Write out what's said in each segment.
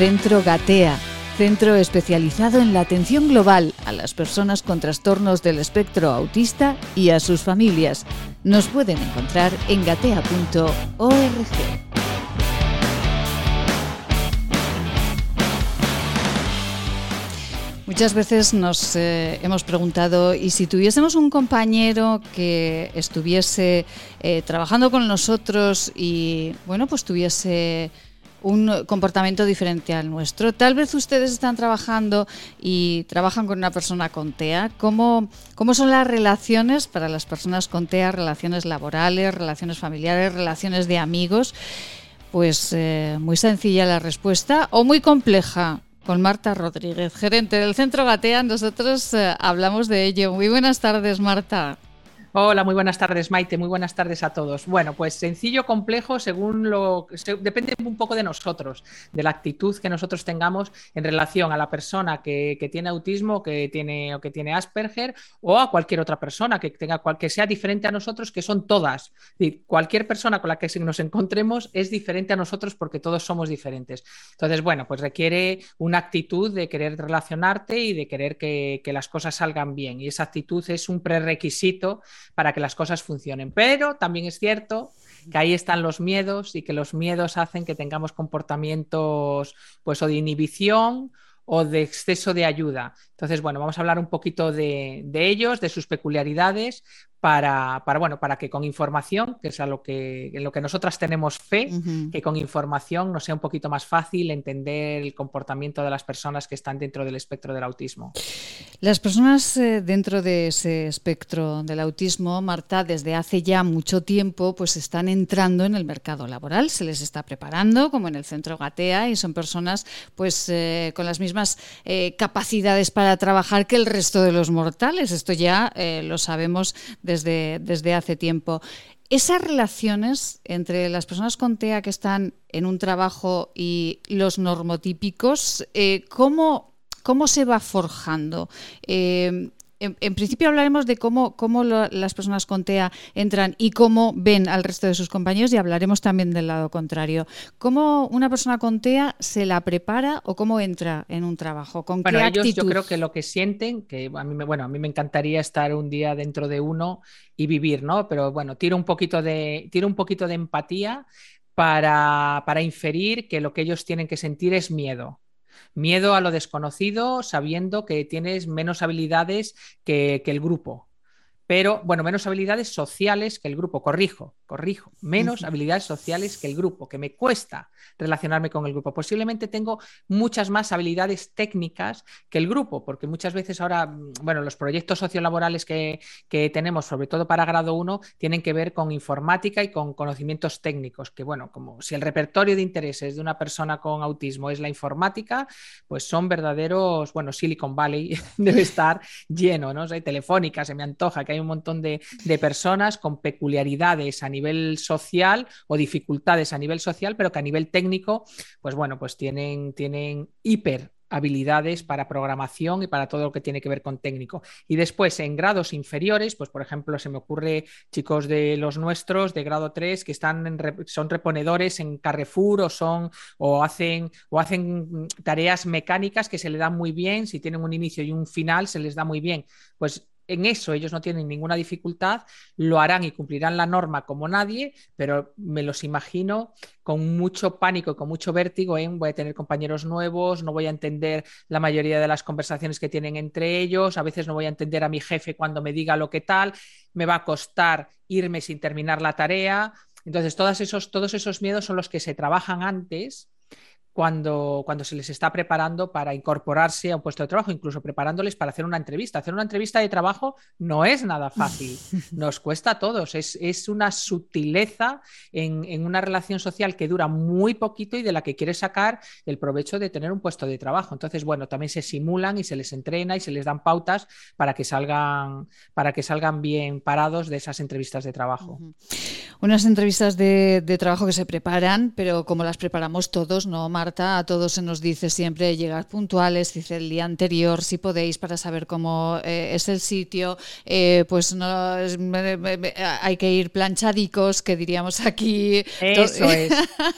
Centro Gatea, centro especializado en la atención global a las personas con trastornos del espectro autista y a sus familias. Nos pueden encontrar en gatea.org. Muchas veces nos eh, hemos preguntado, ¿y si tuviésemos un compañero que estuviese eh, trabajando con nosotros y, bueno, pues tuviese un comportamiento diferente al nuestro? Tal vez ustedes están trabajando y trabajan con una persona con TEA. ¿Cómo, cómo son las relaciones para las personas con TEA? Relaciones laborales, relaciones familiares, relaciones de amigos. Pues eh, muy sencilla la respuesta o muy compleja con Marta Rodríguez, gerente del Centro Gatea. Nosotros eh, hablamos de ello. Muy buenas tardes, Marta. Hola, muy buenas tardes, Maite. Muy buenas tardes a todos. Bueno, pues sencillo, complejo, según lo. depende un poco de nosotros, de la actitud que nosotros tengamos en relación a la persona que, tiene autismo que tiene, o que tiene Asperger o a cualquier otra persona que, tenga, que sea diferente a nosotros, que son todas. cualquier persona con la que nos encontremos es diferente a nosotros porque todos somos diferentes. Entonces, bueno, pues requiere una actitud de querer relacionarte y de querer que, que las cosas salgan bien. Y esa actitud es un prerequisito para que las cosas funcionen. Pero también es cierto que ahí están los miedos y que los miedos hacen que tengamos comportamientos pues o de inhibición o de exceso de ayuda. Entonces, bueno, vamos a hablar un poquito de, de ellos, de sus peculiaridades, para, para, bueno, para que con información, que es a lo que, en lo que nosotras tenemos fe, que con información nos sea un poquito más fácil entender el comportamiento de las personas que están dentro del espectro del autismo. Las personas eh, dentro de ese espectro del autismo, Marta, desde hace ya mucho tiempo, pues están entrando en el mercado laboral, se les está preparando, como en el centro Gatea, y son personas pues eh, con las mismas eh, capacidades para trabajar que el resto de los mortales. Esto ya lo sabemos desde, desde hace tiempo. Esas relaciones entre las personas con TEA que están en un trabajo y los normotípicos, eh, ¿cómo, ¿cómo, se va forjando? Eh, en, principio hablaremos de cómo, cómo las personas con TEA entran y cómo ven al resto de sus compañeros y hablaremos también del lado contrario. ¿Cómo una persona con TEA se la prepara o cómo entra en un trabajo? ¿Con bueno, qué ellos yo creo que lo que sienten, que a mí, me, bueno, a mí me encantaría estar un día dentro de uno y vivir, ¿no? Pero bueno, tiro un poquito de, tiro un poquito de empatía para, para inferir que lo que ellos tienen que sentir es miedo. Miedo a lo desconocido, sabiendo que tienes menos habilidades que, que el grupo pero bueno, menos habilidades sociales que el grupo, corrijo, corrijo, menos habilidades sociales que el grupo, que me cuesta relacionarme con el grupo. Posiblemente tengo muchas más habilidades técnicas que el grupo, porque muchas veces ahora, mm, bueno, los proyectos sociolaborales que, que tenemos, sobre todo para grado 1, tienen que ver con informática y con conocimientos técnicos, que bueno, como si el repertorio de intereses de una persona con autismo es la informática, pues son verdaderos, bueno, Silicon Valley debe estar lleno, ¿no? O telefónica, se me antoja que hay un montón de, personas con peculiaridades a nivel social o dificultades a nivel social, pero que a nivel técnico, pues bueno, pues tienen, tienen hiper habilidades para programación y para todo lo que tiene que ver con técnico. Y después, en grados inferiores, pues por ejemplo, se me ocurre chicos de los nuestros de grado 3 que están son reponedores en Carrefour o son o hacen o hacen tareas mecánicas que se le dan muy bien, si tienen un inicio y un final se les da muy bien. Pues en eso ellos no tienen ninguna dificultad, lo harán y cumplirán la norma como nadie, pero me los imagino con mucho pánico y con mucho vértigo en voy a tener compañeros nuevos, no voy a entender la mayoría de las conversaciones que tienen entre ellos, a veces no voy a entender a mi jefe cuando me diga lo que tal, me va a costar irme sin terminar la tarea. Entonces, todos esos, todos esos miedos son los que se trabajan antes cuando, cuando se les está preparando para incorporarse a un puesto de trabajo, incluso preparándoles para hacer una entrevista. Hacer una entrevista de trabajo no es nada fácil, nos cuesta a todos, es, es una sutileza en, en, una relación social que dura muy poquito y de la que quieres sacar el provecho de tener un puesto de trabajo. Entonces, bueno, también se simulan y se les entrena y se les dan pautas para que salgan, para que salgan bien parados de esas entrevistas de trabajo. Unas entrevistas de, de trabajo que se preparan, pero como las preparamos todos, no Marta, a todos se nos dice siempre llegar puntuales, dice el día anterior, si podéis, para saber cómo eh, es el sitio, eh, pues no hay que ir planchadicos, que diríamos aquí. Eso es,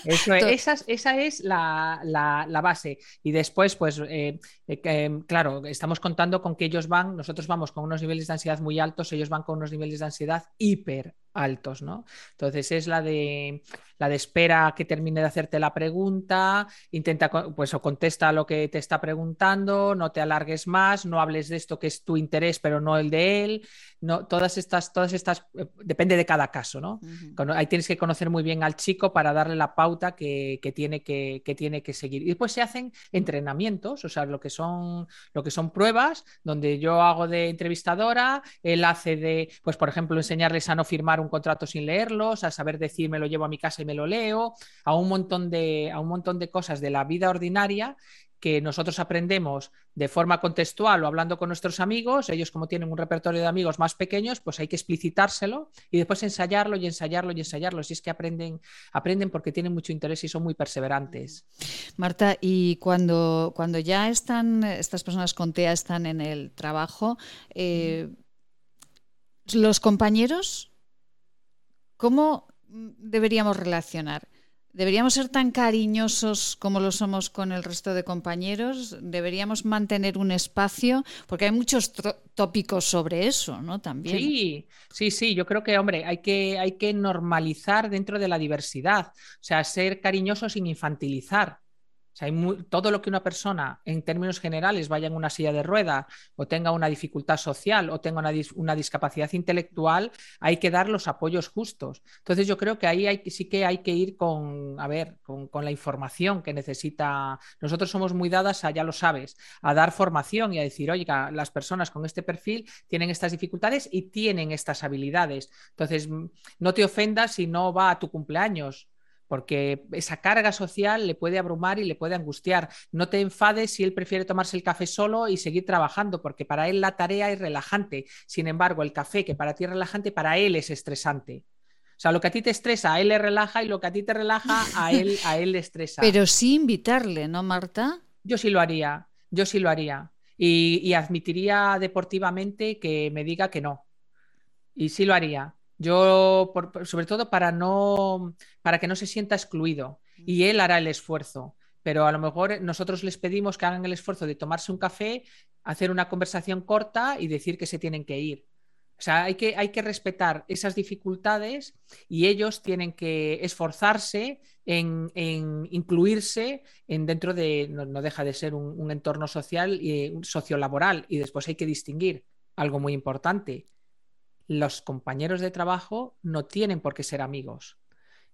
eso es. Esa, es la, la, base. Y después, pues, eh, claro, estamos contando con que ellos van, nosotros vamos con unos niveles de ansiedad muy altos, ellos van con unos niveles de ansiedad hiper altos, ¿no? Entonces es la de la de espera que termine de hacerte la pregunta, intenta pues o contesta lo que te está preguntando, no te alargues más, no hables de esto que es tu interés pero no el de él, no todas estas todas estas eh, depende de cada caso, ¿no? Ahí tienes que conocer muy bien al chico para darle la pauta que, tiene que, que, tiene que seguir. Y después se hacen entrenamientos, o sea, lo que son lo que son pruebas donde yo hago de entrevistadora, él hace de pues por ejemplo enseñarles a no firmar un contrato sin leerlos, a saber decir me lo llevo a mi casa y me lo leo, a un montón de, a un montón de cosas de la vida ordinaria que nosotros aprendemos de forma contextual o hablando con nuestros amigos, ellos como tienen un repertorio de amigos más pequeños, pues hay que explicitárselo y después ensayarlo y ensayarlo y ensayarlo. Si es que aprenden, aprenden porque tienen mucho interés y son muy perseverantes. Marta, y cuando, cuando ya están, estas personas con TEA están en el trabajo, eh, los compañeros ¿Cómo deberíamos relacionar? ¿Deberíamos ser tan cariñosos como lo somos con el resto de compañeros? ¿Deberíamos mantener un espacio? Porque hay muchos tópicos sobre eso, ¿no? También. Sí, sí, sí. Yo creo que, hombre, hay que, hay que normalizar dentro de la diversidad. O sea, ser cariñoso sin infantilizar. Hay todo lo que una persona, en términos generales, vaya en una silla de rueda o tenga una dificultad social o tenga una, discapacidad intelectual, hay que dar los apoyos justos. Entonces, yo creo que ahí sí que hay que ir con, a ver, con, la información que necesita. Nosotros somos muy dadas a, ya lo sabes, a dar formación y a decir, oiga, las personas con este perfil tienen estas dificultades y tienen estas habilidades. Entonces, no te ofendas si no va a tu cumpleaños porque esa carga social le puede abrumar y le puede angustiar. No te enfades si él prefiere tomarse el café solo y seguir trabajando, porque para él la tarea es relajante. Sin embargo, el café que para ti es relajante, para él es estresante. O sea, lo que a ti te estresa, a él le relaja y lo que a ti te relaja, a él, a él le estresa. Pero sí invitarle, ¿no, Marta? Yo sí lo haría, yo sí lo haría. Y, y admitiría deportivamente que me diga que no. Y sí lo haría. Yo, sobre todo para no, para que no se sienta excluido. Y él hará el esfuerzo. Pero a lo mejor nosotros les pedimos que hagan el esfuerzo de tomarse un café, hacer una conversación corta y decir que se tienen que ir. O sea, hay que, hay que respetar esas dificultades y ellos tienen que esforzarse en, incluirse en dentro de, no, deja de ser un, entorno social y sociolaboral. Y después hay que distinguir algo muy importante los compañeros de trabajo no tienen por qué ser amigos.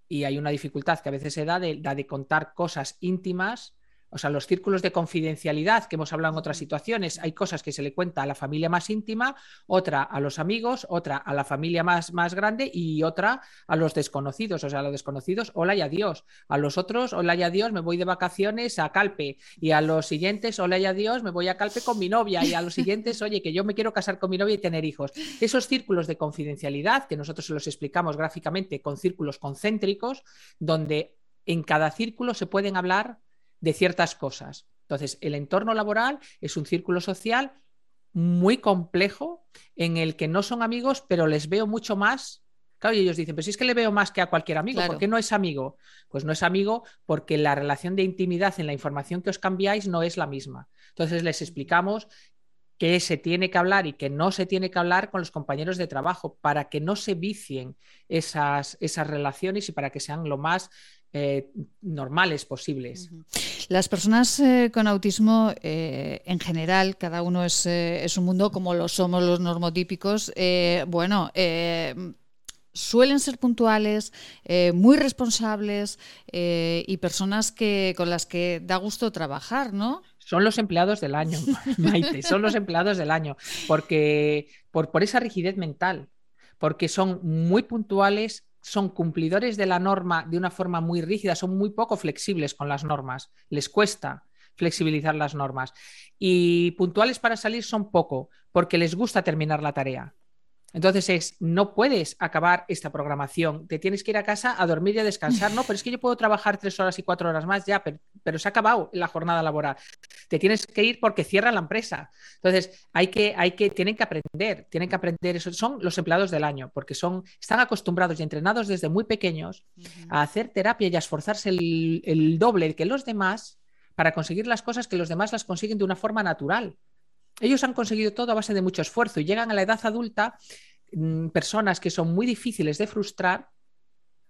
Y hay una dificultad que a veces se da de, de contar cosas íntimas o sea, los círculos de confidencialidad que hemos hablado en otras situaciones, hay cosas que se le cuenta a la familia más íntima, otra a los amigos, otra a la familia más, más grande y otra a los desconocidos. O sea, a los desconocidos, hola y adiós. A los otros, hola y adiós, me voy de vacaciones a Calpe. Y a los siguientes, hola y adiós, me voy a Calpe con mi novia. Y a los siguientes, oye, que yo me quiero casar con mi novia y tener hijos. Esos círculos de confidencialidad, que nosotros se los explicamos gráficamente con círculos concéntricos, donde en cada círculo se pueden hablar de ciertas cosas. Entonces, el entorno laboral es un círculo social muy complejo en el que no son amigos, pero les veo mucho más. Claro, y ellos dicen, pero si es que le veo más que a cualquier amigo, ¿por qué no es amigo? Pues no es amigo porque la relación de intimidad en la información que os cambiáis no es la misma. Entonces les explicamos que se tiene que hablar y que no se tiene que hablar con los compañeros de trabajo para que no se vicien esas, esas relaciones y para que sean lo más eh, normales posibles. Las personas eh, con autismo, eh, en general, cada uno es, un mundo como lo somos los normotípicos. bueno, suelen ser puntuales, muy responsables y personas que, con las que da gusto trabajar, ¿no? Son los empleados del año, Maite, son los empleados del año, porque por, por esa rigidez mental, porque son muy puntuales, son cumplidores de la norma de una forma muy rígida, son muy poco flexibles con las normas, les cuesta flexibilizar las normas. Y puntuales para salir son poco, porque les gusta terminar la tarea. Entonces es, no puedes acabar esta programación, te tienes que ir a casa a dormir y a descansar, no, pero es que yo puedo trabajar tres horas y cuatro horas más ya, pero, se ha acabado la jornada laboral. Te tienes que ir porque cierra la empresa. Entonces hay que, hay que, tienen que aprender, tienen que aprender eso. Son los empleados del año, porque son, están acostumbrados y entrenados desde muy pequeños a hacer terapia y a esforzarse el, el doble que los demás para conseguir las cosas que los demás las consiguen de una forma natural ellos han conseguido todo a base de mucho esfuerzo y llegan a la edad adulta mm, personas que son muy difíciles de frustrar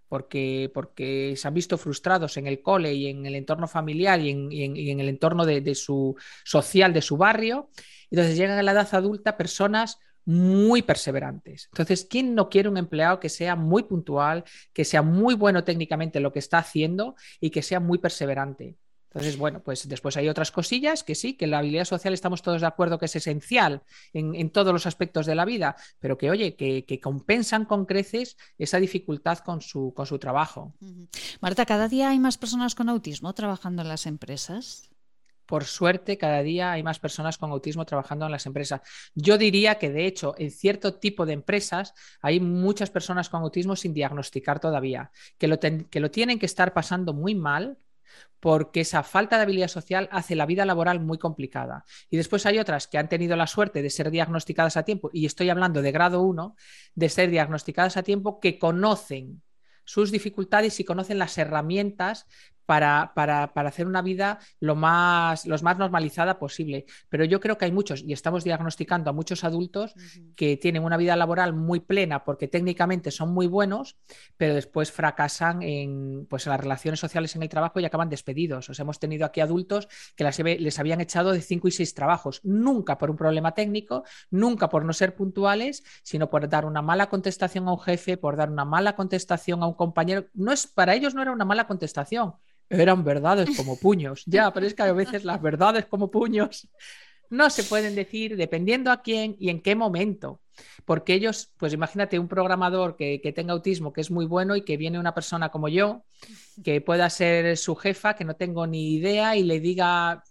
porque, porque se han visto frustrados en el cole y en el entorno familiar y en, el entorno de, su social de su barrio. Entonces llegan a la edad adulta personas muy perseverantes. Entonces, ¿quién no quiere un empleado que sea muy puntual, que sea muy bueno técnicamente en lo que está haciendo y que sea muy perseverante? Entonces, bueno, pues después hay otras cosillas que sí, que la habilidad social estamos todos de acuerdo que es esencial en, todos los aspectos de la vida, pero que, oye, que, compensan con creces esa dificultad con su, con su trabajo. Marta, ¿cada día hay más personas con autismo trabajando en las empresas? Por suerte, cada día hay más personas con autismo trabajando en las empresas. Yo diría que, de hecho, en cierto tipo de empresas hay muchas personas con autismo sin diagnosticar todavía, que lo, que lo tienen que estar pasando muy mal porque esa falta de habilidad social hace la vida laboral muy complicada. Y después hay otras que han tenido la suerte de ser diagnosticadas a tiempo, y estoy hablando de grado 1, de ser diagnosticadas a tiempo que conocen sus dificultades y conocen las herramientas para, para, hacer una vida lo más, más normalizada posible. Pero yo creo que hay muchos, y estamos diagnosticando a muchos adultos que tienen una vida laboral muy plena porque técnicamente son muy buenos, pero después fracasan en, pues, las relaciones sociales en el trabajo y acaban despedidos. O hemos tenido aquí adultos que les habían echado de cinco y seis trabajos, nunca por un problema técnico, nunca por no ser puntuales, sino por dar una mala contestación a un jefe, por dar una mala contestación a un compañero. No es, para ellos no era una mala contestación, eran verdades como puños. Ya, pero es que a veces las verdades como puños no se pueden decir dependiendo a quién y en qué momento. Porque ellos, pues imagínate un programador que, que, tenga autismo, que es muy bueno y que viene una persona como yo, que pueda ser su jefa, que no tengo ni idea y le diga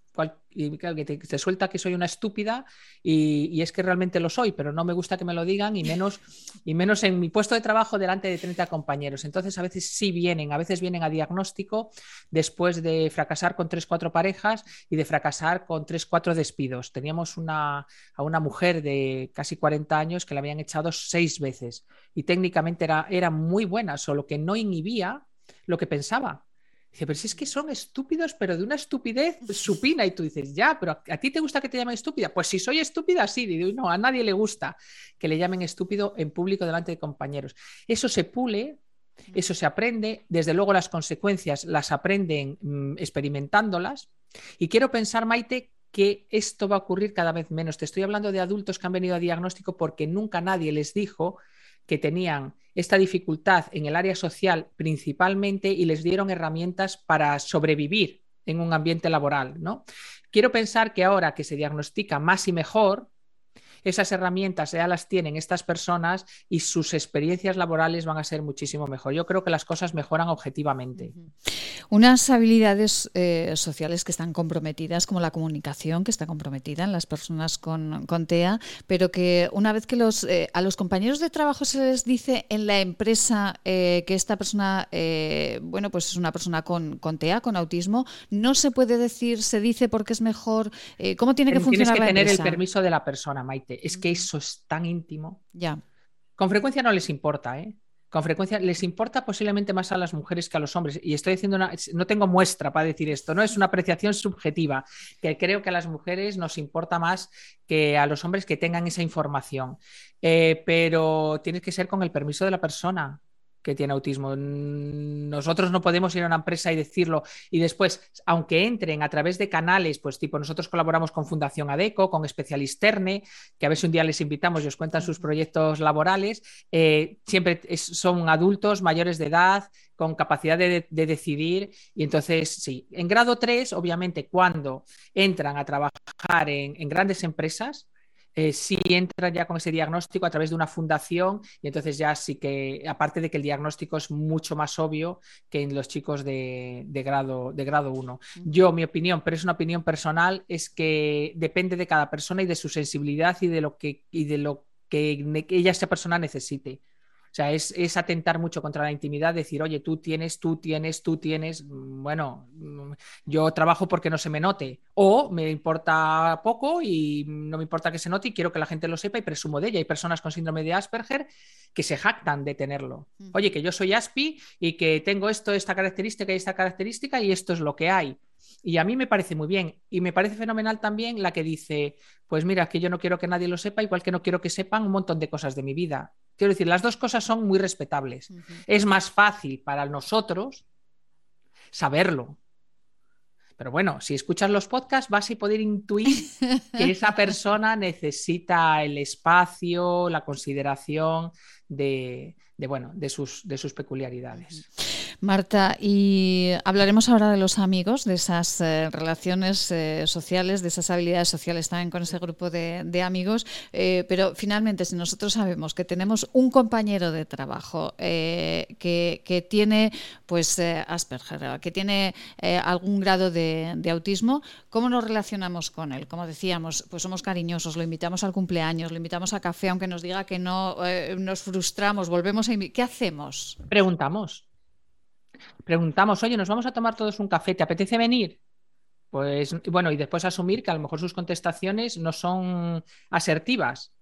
y que te, suelta que soy una estúpida y, es que realmente lo soy, pero no me gusta que me lo digan y menos, y menos en mi puesto de trabajo delante de 30 compañeros. Entonces a veces sí vienen, a veces vienen a diagnóstico después de fracasar con 3-4 parejas y de fracasar con 3-4 despidos. Teníamos una, a una mujer de casi 40 años que la habían echado seis veces y técnicamente era, era muy buena, solo que no inhibía lo que pensaba. Dice, pero si es que son estúpidos, pero de una estupidez supina. Y tú dices, ya, pero ¿a, ti te gusta que te llamen estúpida? Pues si soy estúpida, sí. Digo, no, a nadie le gusta que le llamen estúpido en público delante de compañeros. Eso se pule, eso se aprende. Desde luego las consecuencias las aprenden mm, experimentándolas. Y quiero pensar, Maite, que esto va a ocurrir cada vez menos. Te estoy hablando de adultos que han venido a diagnóstico porque nunca nadie les dijo que tenían esta dificultad en el área social principalmente y les dieron herramientas para sobrevivir en un ambiente laboral, ¿no? Quiero pensar que ahora que se diagnostica más y mejor, esas herramientas ya las tienen estas personas y sus experiencias laborales van a ser muchísimo mejor. Yo creo que las cosas mejoran objetivamente. Unas habilidades eh, sociales que están comprometidas, como la comunicación, que está comprometida en las personas con, TEA, pero que una vez que los, eh, a los compañeros de trabajo se les dice en la empresa eh, que esta persona, bueno, pues es una persona con, con, TEA, con autismo, no se puede decir, se dice porque es mejor. ¿Cómo tiene que funcionar? Tienes que tener el permiso de la persona, Maite. Es que eso es tan íntimo. Ya. Con frecuencia no les importa, ¿eh? con frecuencia les importa posiblemente más a las mujeres que a los hombres. Y estoy diciendo, una, no tengo muestra para decir esto, no es una apreciación subjetiva, que creo que a las mujeres nos importa más que a los hombres que tengan esa información. Eh, pero tiene que ser con el permiso de la persona que tiene autismo. Nosotros no podemos ir a una empresa y decirlo y después, aunque entren a través de canales, pues tipo, nosotros colaboramos con Fundación ADECO, con Especialisterne, que a veces un día les invitamos y os cuentan sus proyectos laborales, eh, siempre son adultos mayores de edad, con capacidad de, decidir. Y entonces, sí, en grado 3, obviamente, cuando entran a trabajar en grandes empresas, eh, si entran ya con ese diagnóstico a través de una fundación y entonces ya sí que, aparte de que el diagnóstico es mucho más obvio que en los chicos de, grado, de grado 1. Yo, mi opinión, pero es una opinión personal, es que depende de cada persona y de su sensibilidad y de lo que, y de lo que, que ella, esa persona necesite. O sea, es, atentar mucho contra la intimidad, decir, oye, tú tienes, tú tienes, tú tienes, mm, bueno, mm, yo trabajo porque no se me note, o me importa poco y no me importa que se note y quiero que la gente lo sepa y presumo de ella. Hay personas con síndrome de Asperger que se jactan de tenerlo. Oye, que yo soy Aspi y que tengo esto, esta característica y esta característica y esto es lo que hay. Y a mí me parece muy bien. Y me parece fenomenal también la que dice, pues mira, que yo no quiero que nadie lo sepa, igual que no quiero que sepan un montón de cosas de mi vida. Quiero decir, las dos cosas son muy respetables. Es más fácil para nosotros saberlo. Pero bueno, si escuchas los podcasts vas a poder intuir que esa persona necesita el espacio, la consideración de, bueno, de, sus, de sus peculiaridades. Marta, y hablaremos ahora de los amigos, de esas eh, relaciones eh, sociales, de esas habilidades sociales también con ese grupo de, amigos. Eh, pero finalmente, si nosotros sabemos que tenemos un compañero de trabajo que, tiene pues Asperger, que tiene algún grado de, de, autismo, ¿cómo nos relacionamos con él? Como decíamos, pues somos cariñosos, lo invitamos al cumpleaños, lo invitamos a café, aunque nos diga que no, nos frustramos, volvemos a... ¿Qué hacemos? Preguntamos preguntamos, oye, nos vamos a tomar todos un café, ¿te apetece venir? Pues bueno, y después asumir que a lo mejor sus contestaciones no son asertivas.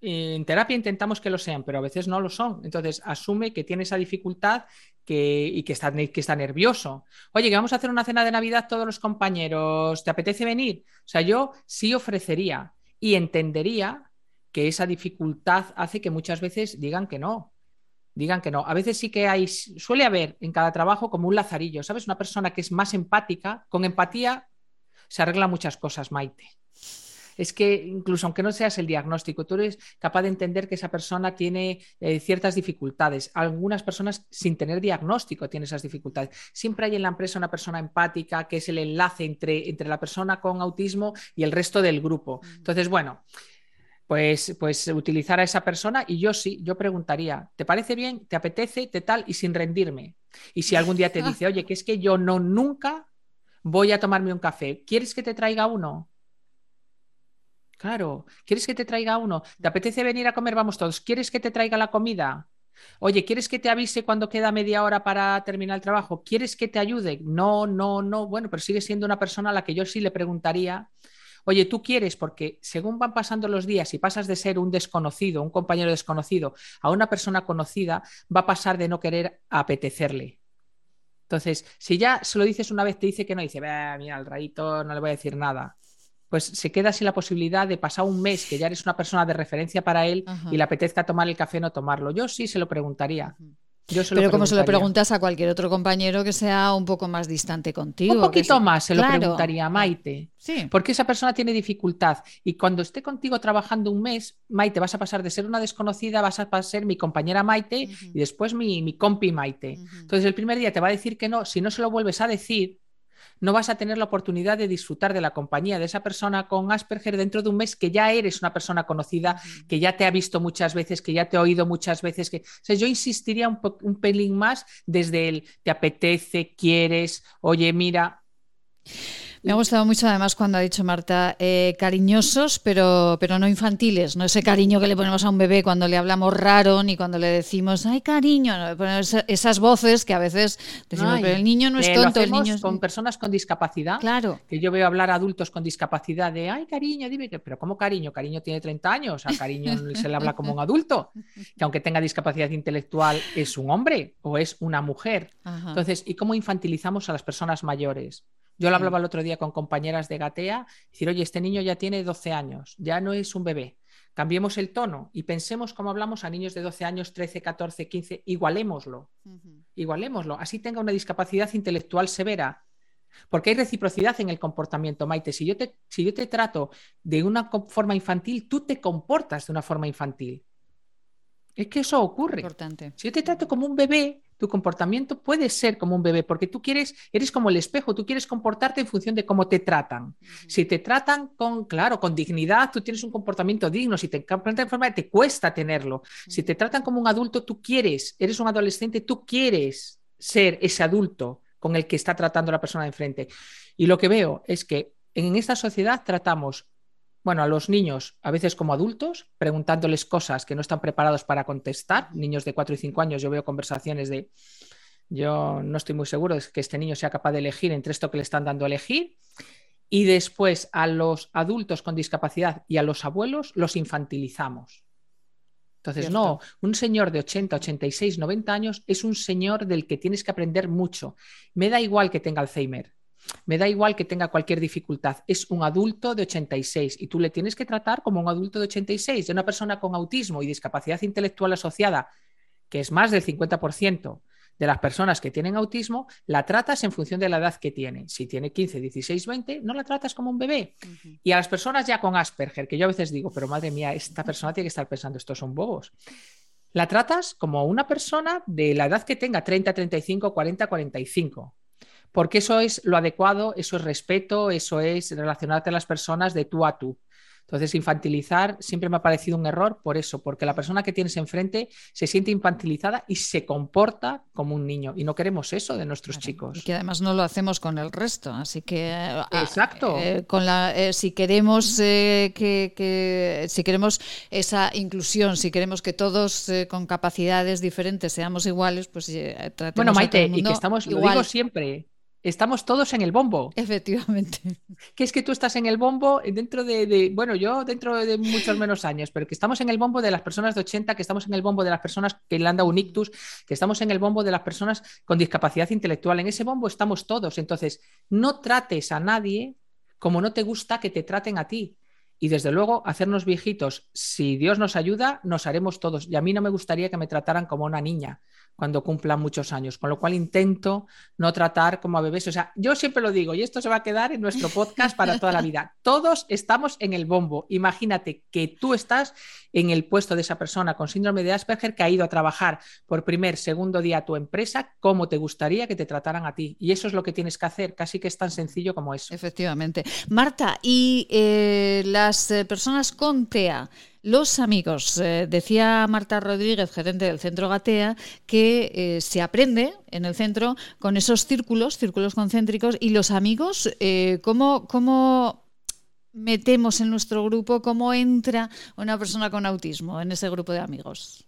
En terapia intentamos que lo sean, pero a veces no lo son. Entonces, asume que tiene esa dificultad y que está, que está nervioso. Oye, que vamos a hacer una cena de Navidad todos los compañeros, ¿te apetece venir? O sea, yo sí ofrecería y entendería que esa dificultad hace que muchas veces digan que no digan que no. A veces sí que hay, suele haber en cada trabajo como un lazarillo, ¿sabes? Una persona que es más empática, con empatía se arregla muchas cosas, Maite. Es que incluso aunque no seas el diagnóstico, tú eres capaz de entender que esa persona tiene eh, ciertas dificultades. Algunas personas sin tener diagnóstico tienen esas dificultades. Siempre hay en la empresa una persona empática que es el enlace entre, entre la persona con autismo y el resto del grupo. Mm. Entonces, bueno, pues, pues utilizar a esa persona y yo sí, yo preguntaría, ¿te parece bien? ¿Te apetece? ¿Te tal? Y sin rendirme. Y si algún día te dice, oye, que es que yo no nunca voy a tomarme un café, ¿quieres que te traiga uno? Claro, ¿quieres que te traiga uno? ¿Te apetece venir a comer? Vamos todos. ¿Quieres que te traiga la comida? Oye, ¿quieres que te avise cuando queda media hora para terminar el trabajo? ¿Quieres que te ayude? No, no, no. Bueno, pero sigue siendo una persona a la que yo sí le preguntaría Oye, tú quieres, porque según van pasando los días y pasas de ser un desconocido, un compañero desconocido, a una persona conocida, va a pasar de no querer apetecerle. Entonces, si ya se lo dices una vez, te dice que no, dice, mira, al rayito no le voy a decir nada. Pues se queda sin la posibilidad de pasar un mes que ya eres una persona de referencia para él y le apetezca tomar el café o no tomarlo. Yo sí se lo preguntaría. Pero como se lo preguntas a cualquier otro compañero que sea un poco más distante contigo. Un poquito más se lo preguntaría a Maite. Sí. Porque esa persona tiene dificultad. Y cuando esté contigo trabajando un mes, Maite, vas a pasar de ser una desconocida, vas a ser mi compañera Maite y después mi, mi compi Maite. Entonces el primer día te va a decir que no. Si no se lo vuelves a decir, no vas a tener la oportunidad de disfrutar de la compañía de esa persona con Asperger dentro de un mes que ya eres una persona conocida, que ya te ha visto muchas veces, que ya te ha oído muchas veces. Que... yo insistiría un, un pelín más desde el te apetece, quieres, oye, mira. Me ha gustado mucho además cuando ha dicho Marta, eh, cariñosos pero, pero no infantiles, no ese cariño que le ponemos a un bebé cuando le hablamos raro ni cuando le decimos, ay cariño, esas voces que a veces decimos, pero el niño no es tonto, el niño con personas con discapacidad, claro. que yo veo hablar a adultos con discapacidad de, ay cariño, dime que, pero ¿cómo cariño? Cariño tiene 30 años, a cariño se le habla como un adulto, que aunque tenga discapacidad intelectual es un hombre o es una mujer. Entonces, ¿y cómo infantilizamos a las personas mayores? Yo lo hablaba el otro día con compañeras de Gatea, decir, oye, este niño ya tiene 12 años, ya no es un bebé. Cambiemos el tono y pensemos cómo hablamos a niños de 12 años, 13, 14, 15, igualémoslo. Igualémoslo. Así tenga una discapacidad intelectual severa. Porque hay reciprocidad en el comportamiento, Maite. Si yo te, si yo te trato de una forma infantil, tú te comportas de una forma infantil. Es que eso ocurre. Importante. Si yo te trato como un bebé, tu comportamiento puede ser como un bebé, porque tú quieres, eres como el espejo, tú quieres comportarte en función de cómo te tratan. Si te tratan con, claro, con dignidad, tú tienes un comportamiento digno. Si te tratan de forma, te cuesta tenerlo. Si te tratan como un adulto, tú quieres, eres un adolescente, tú quieres ser ese adulto con el que está tratando la persona de enfrente. Y lo que veo es que en esta sociedad tratamos bueno, a los niños, a veces como adultos, preguntándoles cosas que no están preparados para contestar. Niños de 4 y 5 años, yo veo conversaciones de, yo no estoy muy seguro de que este niño sea capaz de elegir entre esto que le están dando a elegir. Y después a los adultos con discapacidad y a los abuelos los infantilizamos. Entonces, no, un señor de 80, 86, 90 años es un señor del que tienes que aprender mucho. Me da igual que tenga Alzheimer, me da igual que tenga cualquier dificultad, es un adulto de 86 y tú le tienes que tratar como un adulto de 86, de una persona con autismo y discapacidad intelectual asociada, que es más del 50% de las personas que tienen autismo, la tratas en función de la edad que tiene. Si tiene 15, 16, 20, no la tratas como un bebé. Y a las personas ya con Asperger, que yo a veces digo, pero madre mía, esta persona tiene que estar pensando, estos son bobos. La tratas como una persona de la edad que tenga, 30, 35, 40, 45 porque eso es lo adecuado, eso es respeto, eso es relacionarte a las personas de tú a tú. Entonces, infantilizar siempre me ha parecido un error por eso, porque la persona que tienes enfrente se siente infantilizada y se comporta como un niño. Y no queremos eso de nuestros chicos. Y que además no lo hacemos con el resto. Así que. Exacto. Eh, con la, eh, si queremos eh, que, si queremos esa inclusión, si queremos que todos con capacidades diferentes seamos iguales, pues tratemos Bueno, Maite, y que estamos, lo digo siempre, estamos todos en el bombo. Efectivamente. Que es que tú estás en el bombo dentro de, bueno, yo dentro de muchos menos años, pero que estamos en el bombo de las personas de 80, que estamos en el bombo de las personas que le han dado un ictus, que estamos en el bombo de las personas con discapacidad intelectual. En ese bombo estamos todos. Entonces, no trates a nadie como no te gusta que te traten a ti. Y desde luego, hacernos viejitos, si Dios nos ayuda, nos haremos todos. Y a mí no me gustaría que me trataran como una niña cuando cumplan muchos años, con lo cual intento no tratar como a bebés. O sea, yo siempre lo digo, y esto se va a quedar en nuestro podcast para toda la vida. Todos estamos en el bombo. Imagínate que tú estás en el puesto de esa persona con síndrome de Asperger que ha ido a trabajar por primer, segundo día a tu empresa, cómo te gustaría que te trataran a ti. Y eso es lo que tienes que hacer, casi que es tan sencillo como eso. Efectivamente. Marta, y eh, las eh, personas con TEA, los amigos, eh, decía Marta Rodríguez, gerente del Centro Gatea, que eh, se aprende en el centro con esos círculos, círculos concéntricos, y los amigos, eh, ¿cómo, ¿cómo metemos en nuestro grupo, cómo entra una persona con autismo en ese grupo de amigos?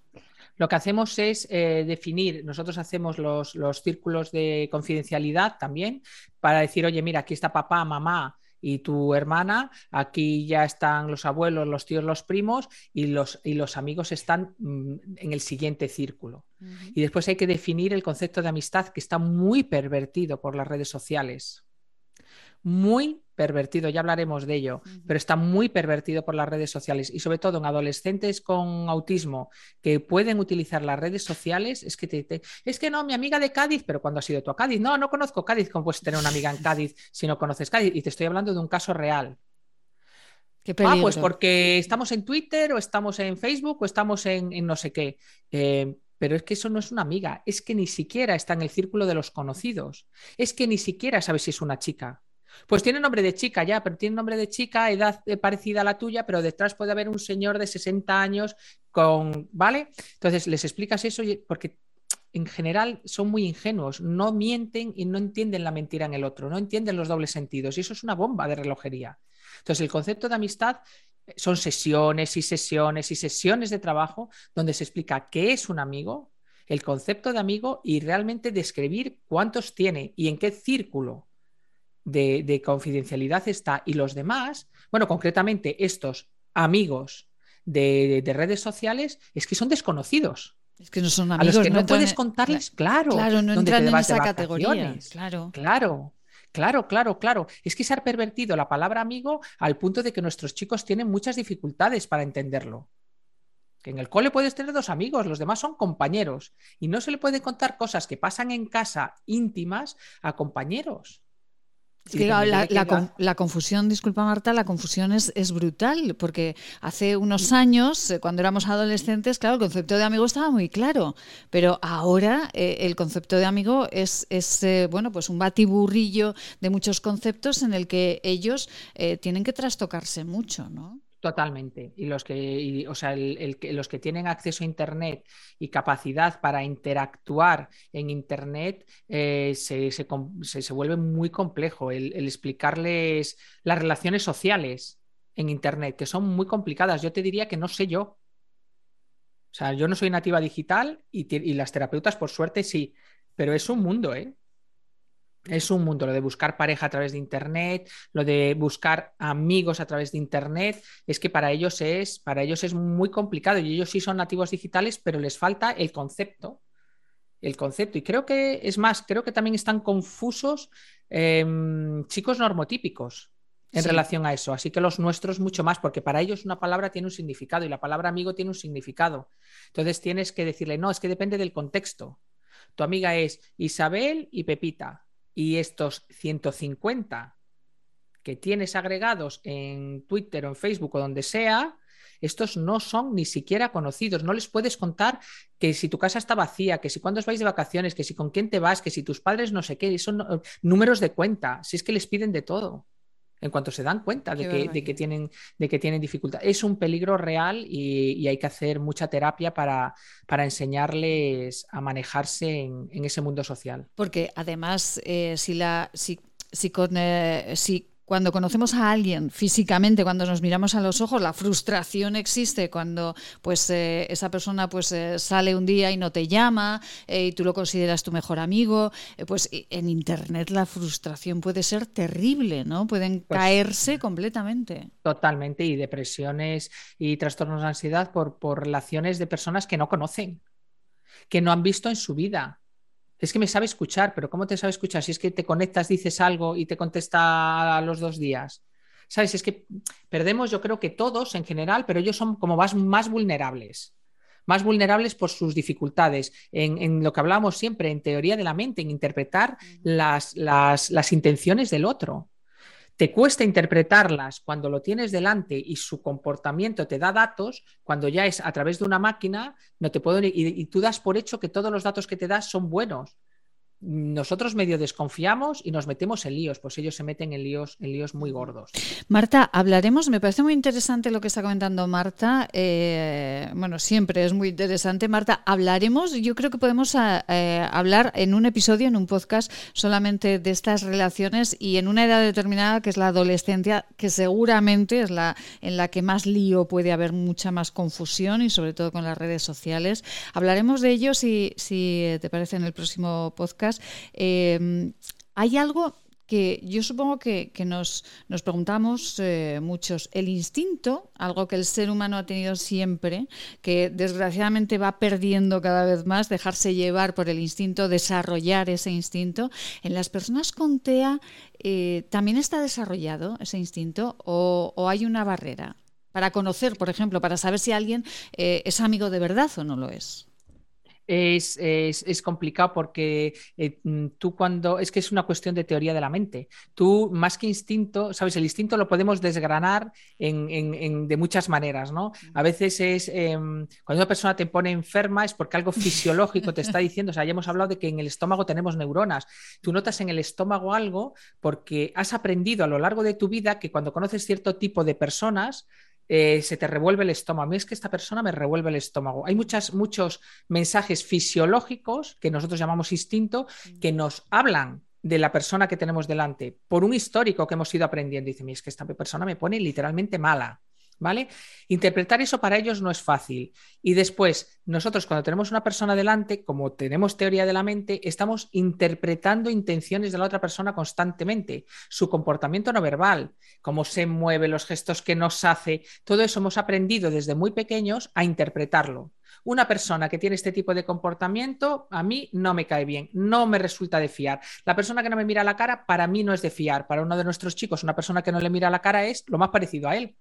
Lo que hacemos es definir, nosotros hacemos los, los, círculos de confidencialidad también para decir, oye, mira, aquí está papá, mamá, y tu hermana, aquí ya están los abuelos, los tíos, los primos y los, y los amigos están mm, en el siguiente círculo. Y después hay que definir el concepto de amistad que está muy pervertido por las redes sociales. Muy pervertido, ya hablaremos de ello, pero está muy pervertido por las redes sociales y sobre todo en adolescentes con autismo que pueden utilizar las redes sociales, es que te, es que no, mi amiga de Cádiz, pero cuando has ido tú a Cádiz, no, no conozco Cádiz, ¿cómo puedes tener una amiga en Cádiz si no conoces Cádiz? Y te estoy hablando de un caso real. Qué ah, pues porque estamos en Twitter o estamos en Facebook o estamos en, no sé qué. Eh, pero es que eso no es una amiga, es que ni siquiera está en el círculo de los conocidos, es que ni siquiera sabes si es una chica. Pues tiene nombre de chica ya, pero tiene nombre de chica, edad eh, parecida a la tuya, pero detrás puede haber un señor de 60 años con, ¿vale? Entonces les explicas eso porque en general son muy ingenuos, no mienten y no entienden la mentira en el otro, no entienden los dobles sentidos y eso es una bomba de relojería. Entonces el concepto de amistad eh, son sesiones y sesiones y sesiones de trabajo donde se explica qué es un amigo, el concepto de amigo y realmente describir cuántos tiene y en qué círculo de, confidencialidad está y los demás, bueno, concretamente estos amigos de, redes sociales, es que son desconocidos. Es que no son amigos. A los que no, puedes contarles, claro, claro no entran en esa categoría. Claro. Claro. Claro, claro, claro. Es que se ha pervertido la palabra amigo al punto de que nuestros chicos tienen muchas dificultades para entenderlo. Que en el cole puedes tener dos amigos, los demás son compañeros. Y no se le puede contar cosas que pasan en casa íntimas a compañeros la, confusión, disculpa Marta, la confusión es, brutal, porque hace unos años, eh, cuando éramos adolescentes, claro, el concepto de amigo estaba muy claro, pero ahora eh, el concepto de amigo es, eh, bueno, pues un batiburrillo de muchos conceptos en el que ellos tienen que trastocarse mucho, ¿no? Totalmente. Y los que, o sea, los que tienen acceso a Internet y capacidad para interactuar en Internet eh, se, se, vuelve muy complejo el, explicarles las relaciones sociales. en Internet, que son muy complicadas. Yo te diría que no sé yo. O sea, yo no soy nativa digital y, y las terapeutas, por suerte, sí, pero es un mundo, ¿eh? Es un mundo, lo de buscar pareja a través de Internet, lo de buscar amigos a través de Internet, es que para ellos es, para ellos es muy complicado y ellos sí son nativos digitales, pero les falta el concepto. El concepto. Y creo que, es más, creo que también están confusos em, chicos normotípicos en relación a eso. Así que los nuestros mucho más, porque para ellos una palabra tiene un significado y la palabra amigo tiene un significado. Entonces tienes que decirle, no, es que depende del contexto. Tu amiga es Isabel y Pepita y estos 150 que tienes agregados en Twitter o en Facebook o donde sea, estos no son ni siquiera conocidos. No les puedes contar que si tu casa está vacía, que si cuándo vais de vacaciones, que si con quién te vas, que si tus padres no sé qué, son números de cuenta, si es que les piden de todo en cuanto se dan cuenta de que, tienen, de que tienen dificultad. Es un peligro real y, hay que hacer mucha terapia para, para enseñarles a manejarse en, ese mundo social. Porque además, eh, si, la, si, si, con, eh, si cuando conocemos a alguien físicamente, cuando nos miramos a los ojos, la frustración existe cuando pues eh, esa persona pues eh, sale un día y no te llama eh, y tú lo consideras tu mejor amigo, pues en internet la frustración puede ser terrible, ¿no? Pueden pues caerse completamente. Totalmente y depresiones y trastornos de ansiedad por, por relaciones de personas que no conocen, que no han visto en su vida es que me sabe escuchar, pero ¿cómo te sabe escuchar? Si es que te conectas, dices algo y te contesta a los dos días. ¿Sabes? Es que perdemos, yo creo que todos en general, pero ellos son como más, más vulnerables. Más vulnerables por sus dificultades. En, lo que hablamos siempre, en teoría de la mente, en interpretar las, las, las intenciones del otro te cuesta interpretarlas cuando lo tienes delante y su comportamiento te da datos, cuando ya es a través de una máquina, no te puedo y, y tú das por hecho que todos los datos que te das son buenos nosotros medio desconfiamos y nos metemos en líos, pues ellos se meten en líos, en líos muy gordos. Marta, hablaremos, me parece muy interesante lo que está comentando Marta, eh, bueno, siempre es muy interesante. Marta, hablaremos, yo creo que podemos eh, hablar en un episodio, en un podcast, solamente de estas relaciones y en una edad determinada que es la adolescencia, que seguramente es la en la que más lío puede haber mucha más confusión y sobre todo con las redes sociales. Hablaremos de ello si, si te parece en el próximo podcast Em, hay algo que yo supongo que, nos, nos, preguntamos eh, muchos. El instinto, algo que el ser humano ha tenido siempre, que desgraciadamente va perdiendo cada vez más, dejarse llevar por el instinto, desarrollar ese instinto. En las personas con TEA, eh, ¿también está desarrollado ese instinto o, hay una barrera? Para conocer, por ejemplo, para saber si alguien eh, es amigo de verdad o no lo es es, es, complicado porque eh, mm, tú cuando, es que es una cuestión de teoría de la mente, tú más que instinto, sabes, el instinto lo podemos desgranar en, de muchas maneras, ¿no? A veces es, em, cuando una persona te pone enferma es porque algo fisiológico te está diciendo, o sea, ya hemos hablado de que en el estómago tenemos neuronas, tú notas en el estómago algo porque has aprendido a lo largo de tu vida que cuando conoces cierto tipo de personas, eh, se te revuelve el estómago. A mí es que esta persona me revuelve el estómago. Hay muchas, muchos mensajes fisiológicos que nosotros llamamos instinto que nos hablan de la persona que tenemos delante por un histórico que hemos ido aprendiendo. Dice, es que esta persona me pone literalmente mala. ¿Vale? Interpretar eso para ellos no es fácil. Y después, nosotros cuando tenemos una persona delante, como tenemos teoría de la mente, estamos interpretando intenciones de la otra persona constantemente, su comportamiento no verbal, cómo se mueve, los gestos que nos hace, todo eso hemos aprendido desde muy pequeños a interpretarlo. Una persona que tiene este tipo de comportamiento a mí no me cae bien, no me resulta de fiar. La persona que no me mira la cara para mí no es de fiar. Para uno de nuestros chicos, una persona que no le mira la cara es lo más parecido a él.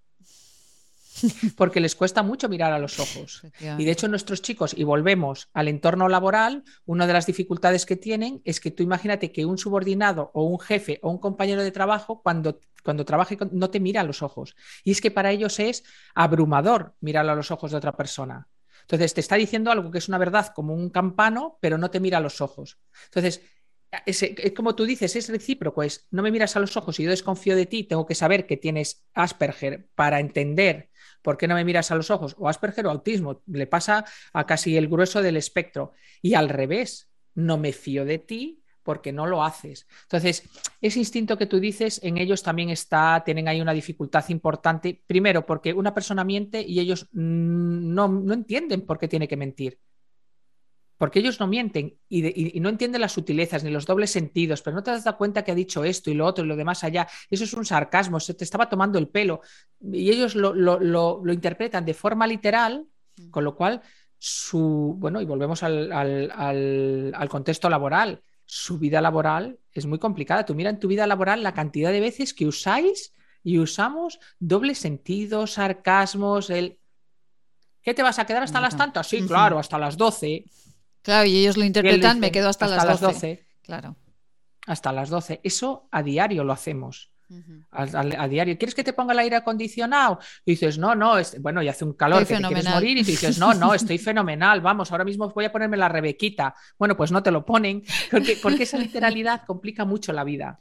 porque les cuesta mucho mirar a los ojos. Y de hecho nuestros chicos, y volvemos al entorno laboral, una de las dificultades que tienen es que tú imagínate que un subordinado o un jefe o un compañero de trabajo cuando, cuando trabaje no te mira a los ojos. Y es que para ellos es abrumador mirar a los ojos de otra persona. Entonces te está diciendo algo que es una verdad como un campano, pero no te mira a los ojos. Entonces, es, como tú dices, es recíproco, es no me miras a los ojos y yo desconfío de ti, tengo que saber que tienes Asperger para entender ¿por qué no me miras a los ojos? O Asperger o autismo, le pasa a casi el grueso del espectro. Y al revés, no me fío de ti porque no lo haces. Entonces, ese instinto que tú dices, en ellos también está, tienen ahí una dificultad importante. Primero, porque una persona miente y ellos no, no entienden por qué tiene que mentir. Porque ellos no mienten y, no entienden las sutilezas ni los dobles sentidos, pero no te has dado cuenta que ha dicho esto y lo otro y lo demás allá. Eso es un sarcasmo, se te estaba tomando el pelo. Y ellos lo, lo interpretan de forma literal, mm. con lo cual su, bueno, y volvemos al, al, contexto laboral, su vida laboral es muy complicada. Tú mira en tu vida laboral la cantidad de veces que usáis y usamos dobles sentidos, sarcasmos, el... ¿Qué te vas a quedar hasta las tantas? Sí, claro, hasta las 12. Claro, y ellos lo interpretan, me quedo hasta, las 12. Claro. Hasta las 12. Eso a diario lo hacemos a, diario. ¿Quieres que te ponga el aire acondicionado? Y dices, no, no, es, bueno, y hace un calor que te quieres morir. Y dices, no, no, estoy fenomenal, vamos, ahora mismo voy a ponerme la rebequita. Bueno, pues no te lo ponen, porque, porque esa literalidad complica mucho la vida.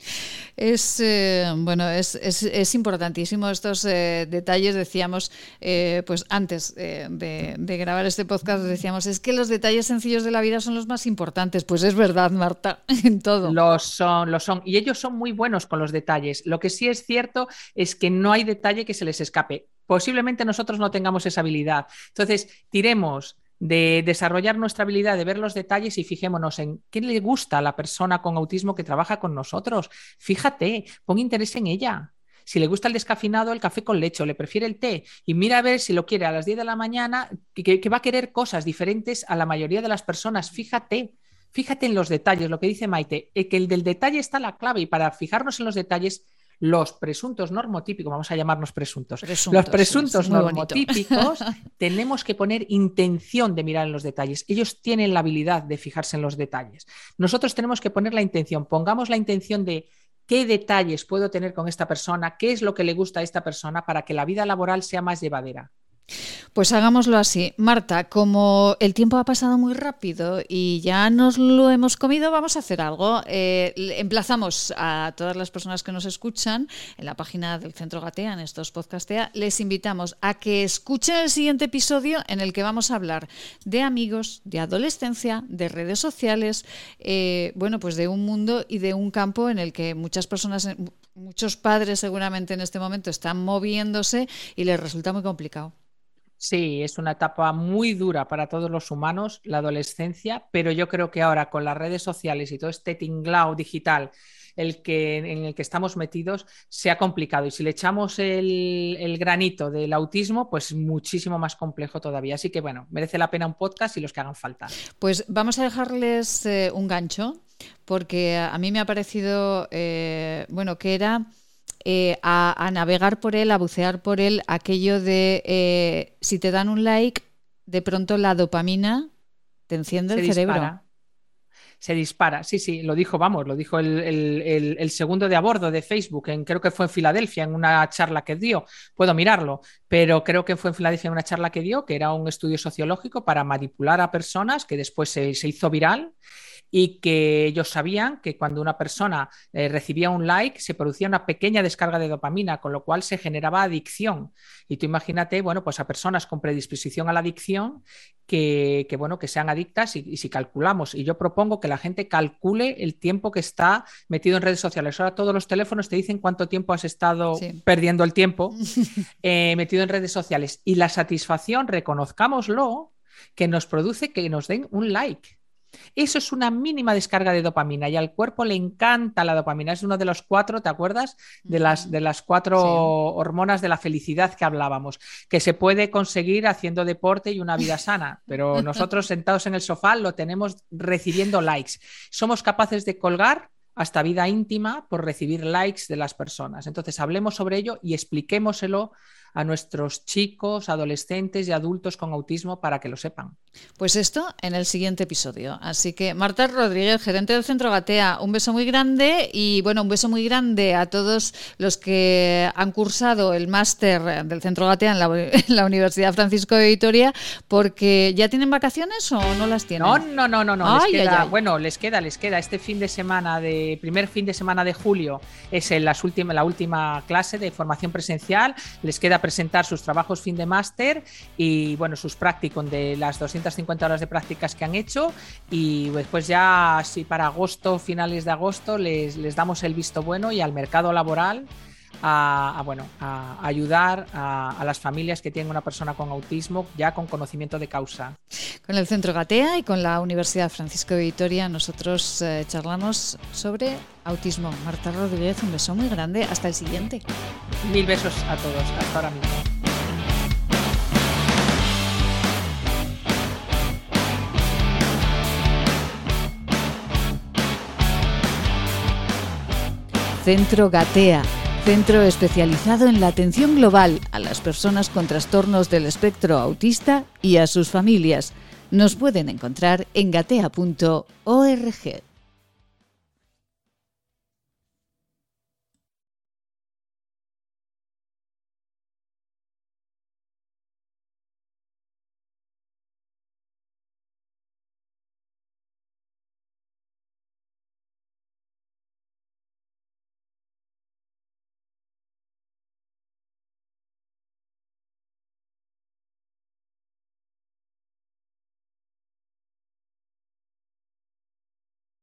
Es, eh, bueno, es, es, importantísimo estos eh, detalles, decíamos, eh, pues antes de, de, grabar este podcast, decíamos, es que los detalles sencillos de la vida son los más importantes. Pues es verdad, Marta, en todo. Lo son, lo son. Y ellos son muy buenos con los detalles. Lo que sí es cierto es que no hay detalle que se les escape. Posiblemente nosotros no tengamos esa habilidad. Entonces, tiremos de desarrollar nuestra habilidad de ver los detalles y fijémonos en qué le gusta a la persona con autismo que trabaja con nosotros. Fíjate, pon interés en ella. Si le gusta el descafeinado, el café con leche o le prefiere el té y mira a ver si lo quiere a las 10 de la mañana, que, que va a querer cosas diferentes a la mayoría de las personas. Fíjate, fíjate en los detalles, lo que dice Maite, eh, que el del detalle está la clave y para fijarnos en los detalles los presuntos normotípicos, vamos a llamarnos presuntos, los presuntos normotípicos, tenemos que poner intención de mirar en los detalles. Ellos tienen la habilidad de fijarse en los detalles. Nosotros tenemos que poner la intención, pongamos la intención de qué detalles puedo tener con esta persona, qué es lo que le gusta a esta persona para que la vida laboral sea más llevadera. Pues hagámoslo así. Marta, como el tiempo ha pasado muy rápido y ya nos lo hemos comido, vamos a hacer algo. Eh, emplazamos a todas las personas que nos escuchan en la página del Centro Gatea, en estos podcastea, les invitamos a que escuchen el siguiente episodio en el que vamos a hablar de amigos, de adolescencia, de redes sociales, eh, bueno, pues de un mundo y de un campo en el que muchas personas, muchos padres seguramente en este momento están moviéndose y les resulta muy complicado. Sí, es una etapa muy dura para todos los humanos, la adolescencia, pero yo creo que ahora con las redes sociales y todo este tinglao digital el que, en el que estamos metidos se ha complicado. Y si le echamos el, granito del autismo, pues muchísimo más complejo todavía. Así que bueno, merece la pena un podcast y los que hagan falta. Pues vamos a dejarles eh, un gancho, porque a mí me ha parecido, eh, bueno, que era eh, a, navegar por él, a bucear por él, aquello de eh, si te dan un like, de pronto la dopamina te enciende el cerebro. Se dispara, sí, sí, lo dijo, vamos, lo dijo el, segundo de a bordo de Facebook, en, creo que fue en Filadelfia, en una charla que dio, puedo mirarlo, pero creo que fue en Filadelfia en una charla que dio, que era un estudio sociológico para manipular a personas, que después se, se hizo viral y que ellos sabían que cuando una persona eh, recibía un like se producía una pequeña descarga de dopamina, con lo cual se generaba adicción. Y tú imagínate, bueno, pues a personas con predisposición a la adicción que, bueno, que sean adictas y, si calculamos, y yo propongo que la gente calcule el tiempo que está metido en redes sociales. Ahora todos los teléfonos te dicen cuánto tiempo has estado perdiendo el tiempo eh, metido en redes sociales y la satisfacción, reconozcámoslo, que nos produce que nos den un like. Eso es una mínima descarga de dopamina y al cuerpo le encanta la dopamina. Es uno de los cuatro, ¿te acuerdas? De las, de las cuatro hormonas de la felicidad que hablábamos, que se puede conseguir haciendo deporte y una vida sana, pero nosotros sentados en el sofá lo tenemos recibiendo likes. Somos capaces de colgar hasta vida íntima por recibir likes de las personas. Entonces, hablemos sobre ello y expliquémoselo a nuestros chicos, adolescentes y adultos con autismo para que lo sepan. Pues esto en el siguiente episodio. Así que Marta Rodríguez, gerente del Centro Gatea, un beso muy grande y bueno, un beso muy grande a todos los que han cursado el máster del Centro Gatea en la, Universidad Francisco de Vitoria, porque ¿ya tienen vacaciones o no las tienen? No, no, no, no, no. les queda, Bueno, les queda, les queda este fin de semana de primer fin de semana de julio es en las la última clase de formación presencial. Les queda presentar sus trabajos fin de máster y bueno, sus prácticos de las 250 horas de prácticas que han hecho. Y después ya, si para agosto, finales de agosto, les, les damos el visto bueno y al mercado laboral a, bueno, a ayudar a, las familias que tienen una persona con autismo ya con conocimiento de causa. Con el Centro Gatea y con la Universidad Francisco de Vitoria nosotros eh, charlamos sobre autismo. Marta Rodríguez, un beso muy grande. Hasta el siguiente. Mil besos a todos. Hasta ahora mismo. Centro Gatea centro especializado en la atención global a las personas con trastornos del espectro autista y a sus familias. Nos pueden encontrar en gatea.org.